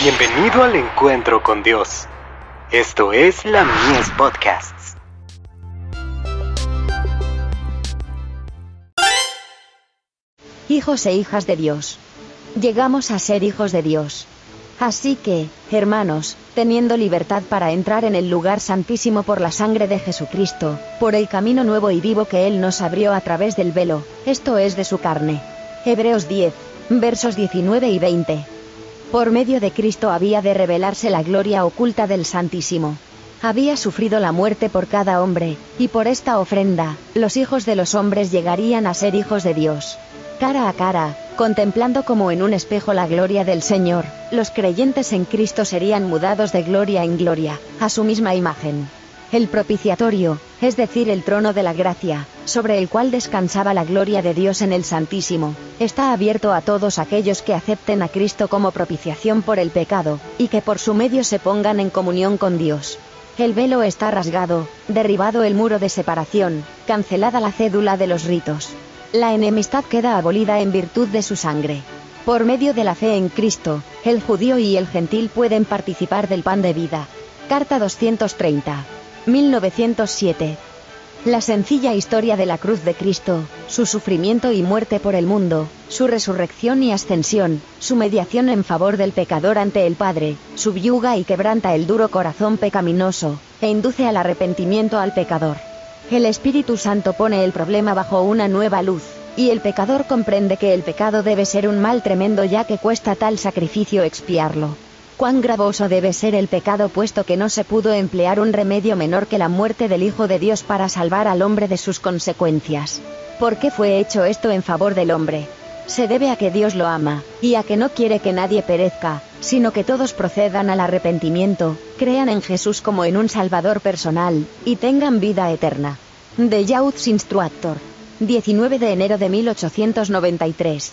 Bienvenido al encuentro con Dios. Esto es la Mies Podcasts. Hijos e hijas de Dios. Llegamos a ser hijos de Dios. Así que, hermanos, teniendo libertad para entrar en el lugar santísimo por la sangre de Jesucristo, por el camino nuevo y vivo que Él nos abrió a través del velo, esto es de su carne. Hebreos 10, versos 19 y 20. Por medio de Cristo había de revelarse la gloria oculta del Santísimo. Había sufrido la muerte por cada hombre, y por esta ofrenda, los hijos de los hombres llegarían a ser hijos de Dios. Cara a cara, contemplando como en un espejo la gloria del Señor, los creyentes en Cristo serían mudados de gloria en gloria, a su misma imagen. El propiciatorio, es decir, el trono de la gracia, sobre el cual descansaba la gloria de Dios en el Santísimo, está abierto a todos aquellos que acepten a Cristo como propiciación por el pecado, y que por su medio se pongan en comunión con Dios. El velo está rasgado, derribado el muro de separación, cancelada la cédula de los ritos. La enemistad queda abolida en virtud de su sangre. Por medio de la fe en Cristo, el judío y el gentil pueden participar del pan de vida. Carta 230. 1907. La sencilla historia de la cruz de Cristo, su sufrimiento y muerte por el mundo, su resurrección y ascensión, su mediación en favor del pecador ante el Padre, subyuga y quebranta el duro corazón pecaminoso, e induce al arrepentimiento al pecador. El Espíritu Santo pone el problema bajo una nueva luz, y el pecador comprende que el pecado debe ser un mal tremendo ya que cuesta tal sacrificio expiarlo. Cuán gravoso debe ser el pecado puesto que no se pudo emplear un remedio menor que la muerte del Hijo de Dios para salvar al hombre de sus consecuencias. ¿Por qué fue hecho esto en favor del hombre? Se debe a que Dios lo ama, y a que no quiere que nadie perezca, sino que todos procedan al arrepentimiento, crean en Jesús como en un Salvador personal, y tengan vida eterna. De Youth's Instructor. 19 de enero de 1893.